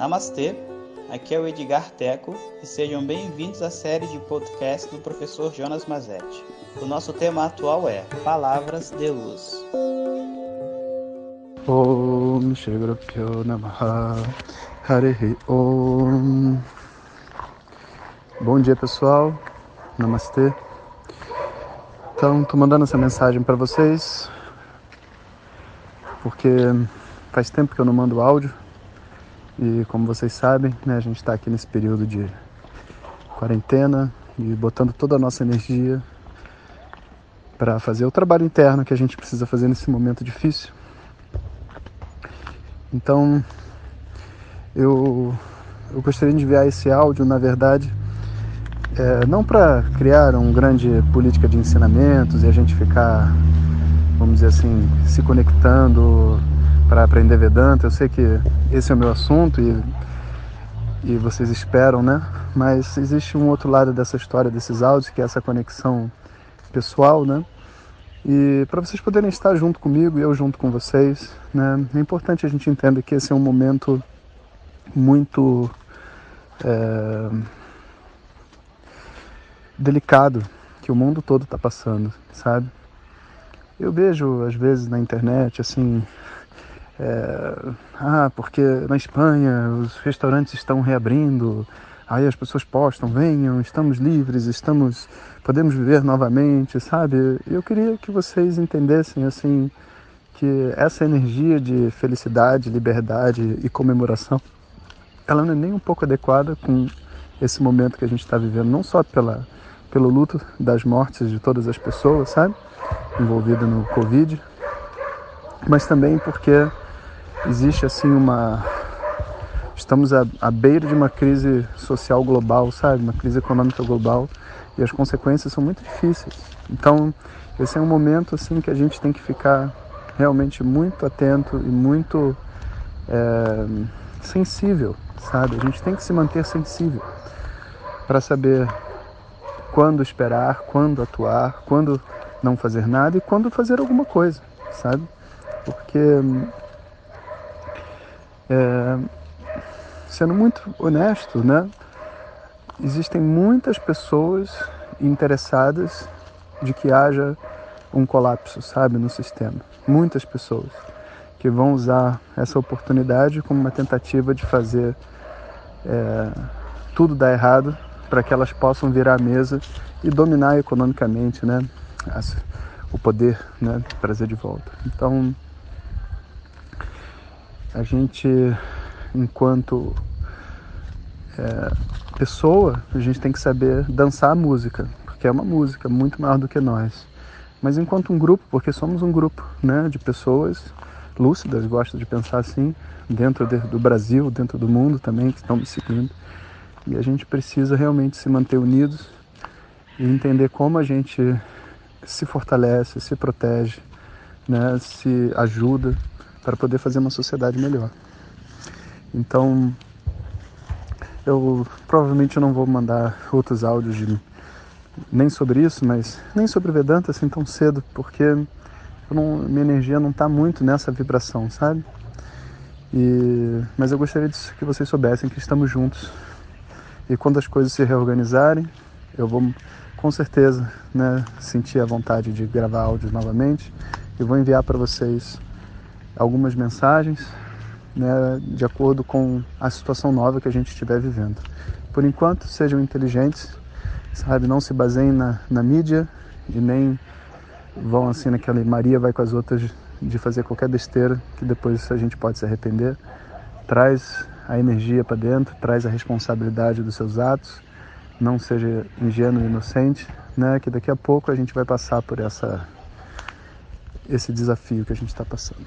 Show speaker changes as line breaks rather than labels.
Namastê, aqui é o Edgar Teco e sejam bem-vindos à série de podcast do professor Jonas Mazetti. O nosso tema atual é Palavras de Luz.
Bom dia pessoal, Namastê. Então, tô mandando essa mensagem para vocês porque faz tempo que eu não mando áudio e como vocês sabem, né, a gente está aqui nesse período de quarentena e botando toda a nossa energia para fazer o trabalho interno que a gente precisa fazer nesse momento difícil. Então, eu, eu gostaria de enviar esse áudio, na verdade, é, não para criar uma grande política de ensinamentos e a gente ficar, vamos dizer assim, se conectando para aprender Vedanta. Eu sei que esse é o meu assunto e, e vocês esperam, né? Mas existe um outro lado dessa história, desses áudios, que é essa conexão pessoal, né? E para vocês poderem estar junto comigo e eu junto com vocês, né? É importante a gente entender que esse é um momento muito é, delicado que o mundo todo está passando, sabe? Eu vejo às vezes na internet assim é, ah, porque na Espanha os restaurantes estão reabrindo, aí as pessoas postam, venham, estamos livres, estamos, podemos viver novamente, sabe? Eu queria que vocês entendessem assim que essa energia de felicidade, liberdade e comemoração, ela não é nem um pouco adequada com esse momento que a gente está vivendo, não só pela, pelo luto das mortes de todas as pessoas, sabe? Envolvidas no Covid, mas também porque existe assim uma estamos à, à beira de uma crise social global, sabe, uma crise econômica global e as consequências são muito difíceis. Então esse é um momento assim que a gente tem que ficar realmente muito atento e muito é, sensível, sabe? A gente tem que se manter sensível para saber quando esperar, quando atuar, quando não fazer nada e quando fazer alguma coisa, sabe? Porque é, sendo muito honesto, né? Existem muitas pessoas interessadas de que haja um colapso, sabe, no sistema. Muitas pessoas que vão usar essa oportunidade como uma tentativa de fazer é, tudo dar errado para que elas possam virar a mesa e dominar economicamente, né, o poder, né, trazer de volta. Então a gente, enquanto é, pessoa, a gente tem que saber dançar a música, porque é uma música muito maior do que nós. Mas enquanto um grupo, porque somos um grupo né, de pessoas lúcidas, gosto de pensar assim, dentro de, do Brasil, dentro do mundo também, que estão me seguindo. E a gente precisa realmente se manter unidos e entender como a gente se fortalece, se protege, né, se ajuda para poder fazer uma sociedade melhor. Então, eu provavelmente não vou mandar outros áudios de, nem sobre isso, mas nem sobre Vedanta assim tão cedo, porque não, minha energia não está muito nessa vibração, sabe? E, mas eu gostaria de, que vocês soubessem que estamos juntos. E quando as coisas se reorganizarem, eu vou com certeza né, sentir a vontade de gravar áudios novamente e vou enviar para vocês algumas mensagens né, de acordo com a situação nova que a gente estiver vivendo. Por enquanto, sejam inteligentes, sabe? Não se baseiem na, na mídia e nem vão assim naquela Maria vai com as outras de fazer qualquer besteira que depois a gente pode se arrepender. Traz a energia para dentro, traz a responsabilidade dos seus atos. Não seja ingênuo e inocente, né? Que daqui a pouco a gente vai passar por essa esse desafio que a gente está passando.